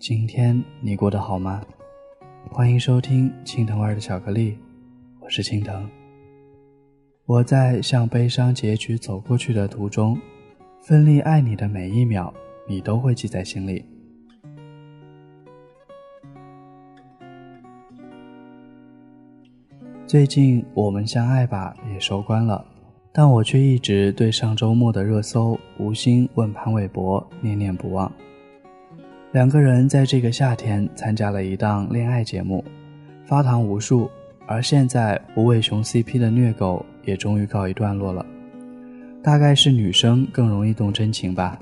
今天你过得好吗？欢迎收听青藤味的巧克力，我是青藤。我在向悲伤结局走过去的途中，奋力爱你的每一秒，你都会记在心里。最近我们相爱吧也收官了，但我却一直对上周末的热搜“吴昕问潘玮柏”念念不忘。两个人在这个夏天参加了一档恋爱节目，发糖无数。而现在，无尾熊 CP 的虐狗也终于告一段落了。大概是女生更容易动真情吧。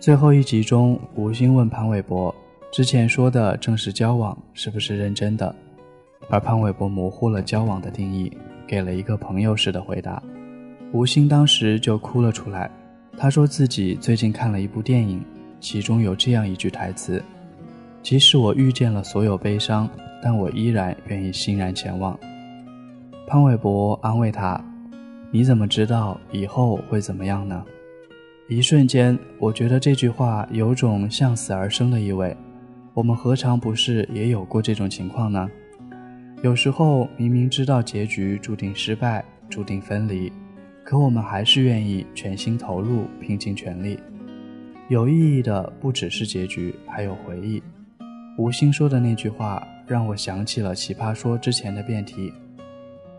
最后一集中，吴昕问潘玮柏：“之前说的正式交往是不是认真的？”而潘玮柏模糊了交往的定义，给了一个朋友式的回答。吴昕当时就哭了出来，他说自己最近看了一部电影。其中有这样一句台词：“即使我遇见了所有悲伤，但我依然愿意欣然前往。”潘玮柏安慰他：“你怎么知道以后会怎么样呢？”一瞬间，我觉得这句话有种向死而生的意味。我们何尝不是也有过这种情况呢？有时候明明知道结局注定失败、注定分离，可我们还是愿意全心投入、拼尽全力。有意义的不只是结局，还有回忆。吴昕说的那句话让我想起了《奇葩说》之前的辩题：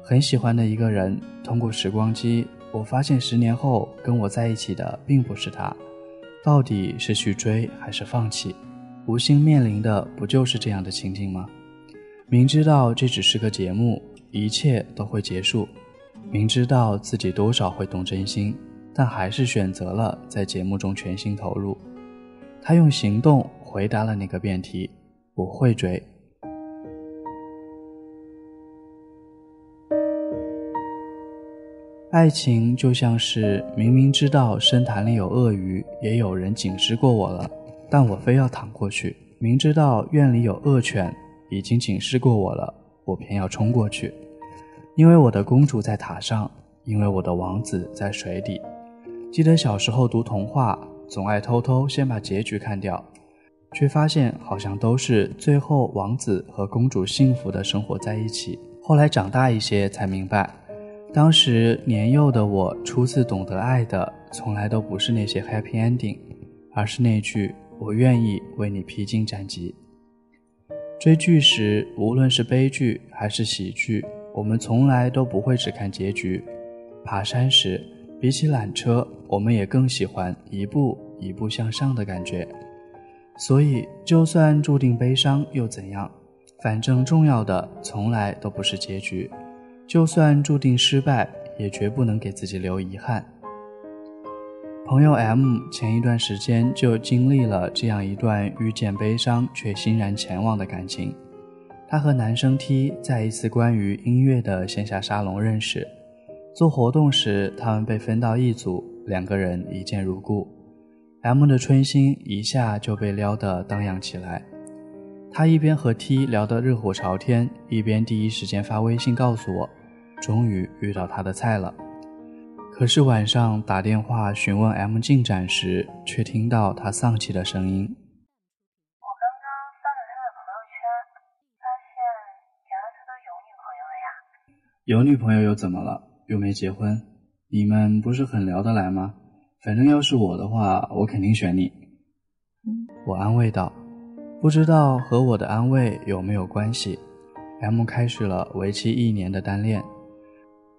很喜欢的一个人，通过时光机，我发现十年后跟我在一起的并不是他，到底是去追还是放弃？吴昕面临的不就是这样的情景吗？明知道这只是个节目，一切都会结束，明知道自己多少会动真心。但还是选择了在节目中全心投入。他用行动回答了那个辩题：不会追。爱情就像是明明知道深潭里有鳄鱼，也有人警示过我了，但我非要躺过去；明知道院里有恶犬，已经警示过我了，我偏要冲过去。因为我的公主在塔上，因为我的王子在水底。记得小时候读童话，总爱偷偷先把结局看掉，却发现好像都是最后王子和公主幸福的生活在一起。后来长大一些才明白，当时年幼的我初次懂得爱的，从来都不是那些 happy ending，而是那句“我愿意为你披荆斩棘”。追剧时，无论是悲剧还是喜剧，我们从来都不会只看结局。爬山时。比起缆车，我们也更喜欢一步一步向上的感觉。所以，就算注定悲伤又怎样？反正重要的从来都不是结局。就算注定失败，也绝不能给自己留遗憾。朋友 M 前一段时间就经历了这样一段遇见悲伤却欣然前往的感情。他和男生 T 在一次关于音乐的线下沙龙认识。做活动时，他们被分到一组，两个人一见如故。M 的春心一下就被撩得荡漾起来。他一边和 T 聊得热火朝天，一边第一时间发微信告诉我，终于遇到他的菜了。可是晚上打电话询问 M 进展时，却听到他丧气的声音：“我刚刚翻了他的朋友圈，发现原来他都有女朋友了呀。有女朋友又怎么了？”又没结婚，你们不是很聊得来吗？反正要是我的话，我肯定选你。我安慰道：“不知道和我的安慰有没有关系。”M 开始了为期一年的单恋，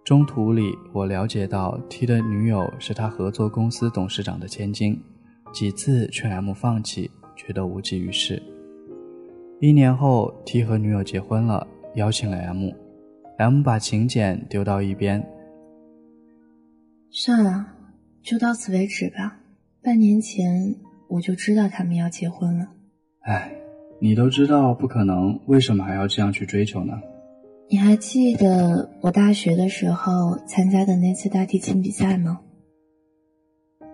中途里我了解到 T 的女友是他合作公司董事长的千金，几次劝 M 放弃，却都无济于事。一年后，T 和女友结婚了，邀请了 M。M 把请柬丢到一边。算了，就到此为止吧。半年前我就知道他们要结婚了。唉，你都知道不可能，为什么还要这样去追求呢？你还记得我大学的时候参加的那次大提琴比赛吗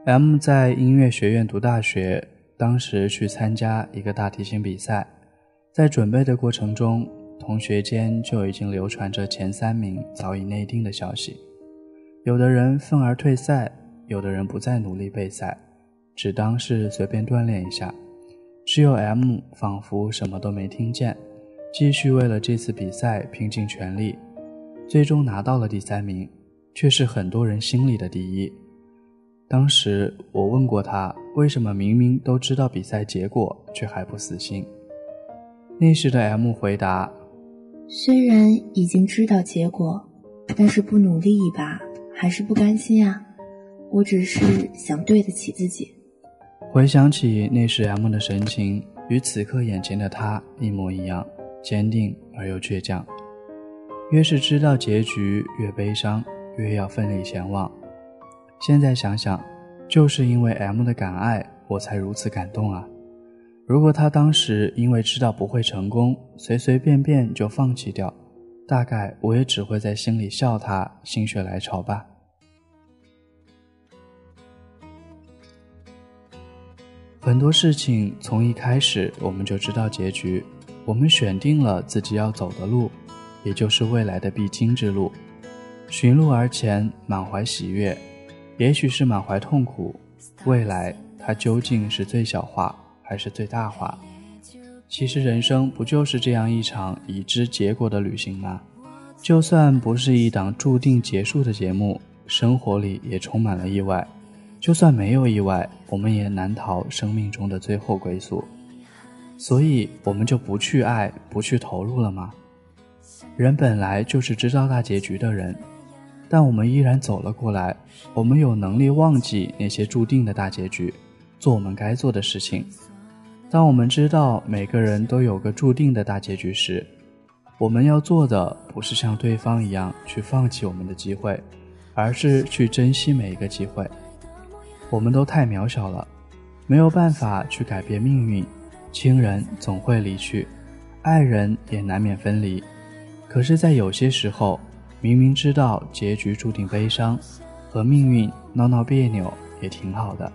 ？M 在音乐学院读大学，当时去参加一个大提琴比赛，在准备的过程中，同学间就已经流传着前三名早已内定的消息。有的人愤而退赛，有的人不再努力备赛，只当是随便锻炼一下。只有 M 仿佛什么都没听见，继续为了这次比赛拼尽全力，最终拿到了第三名，却是很多人心里的第一。当时我问过他，为什么明明都知道比赛结果，却还不死心？那时的 M 回答：“虽然已经知道结果，但是不努力一把。”还是不甘心啊！我只是想对得起自己。回想起那时 M 的神情，与此刻眼前的他一模一样，坚定而又倔强。越是知道结局，越悲伤，越要奋力前往。现在想想，就是因为 M 的敢爱，我才如此感动啊！如果他当时因为知道不会成功，随随便便就放弃掉，大概我也只会在心里笑他心血来潮吧。很多事情从一开始我们就知道结局，我们选定了自己要走的路，也就是未来的必经之路。寻路而前，满怀喜悦，也许是满怀痛苦。未来它究竟是最小化还是最大化？其实人生不就是这样一场已知结果的旅行吗？就算不是一档注定结束的节目，生活里也充满了意外。就算没有意外，我们也难逃生命中的最后归宿。所以，我们就不去爱，不去投入了吗？人本来就是知道大结局的人，但我们依然走了过来。我们有能力忘记那些注定的大结局，做我们该做的事情。当我们知道每个人都有个注定的大结局时，我们要做的不是像对方一样去放弃我们的机会，而是去珍惜每一个机会。我们都太渺小了，没有办法去改变命运。亲人总会离去，爱人也难免分离。可是，在有些时候，明明知道结局注定悲伤，和命运闹闹别扭也挺好的。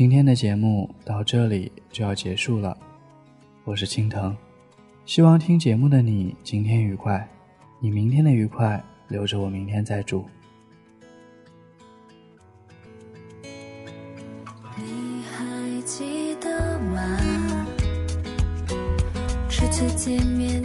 今天的节目到这里就要结束了。我是青藤，希望听节目的你今天愉快，你明天的愉快留着我明天再祝。你还记得吗？初次见面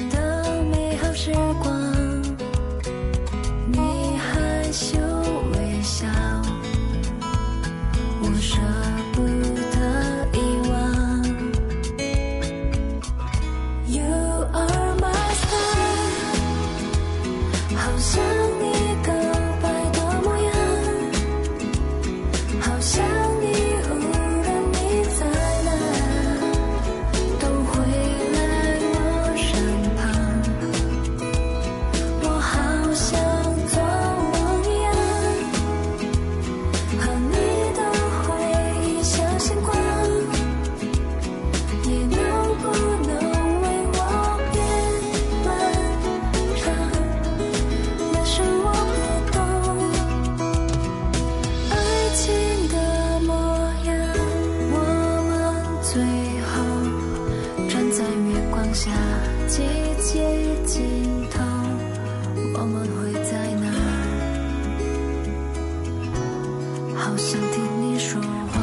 好想听你说话，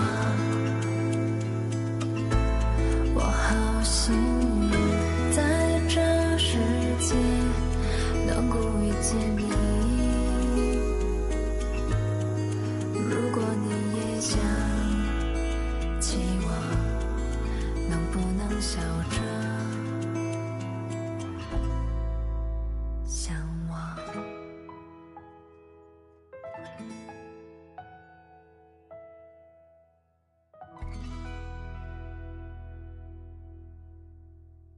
我好幸运在这世界能够遇见你。如果你也想起我，能不能笑着？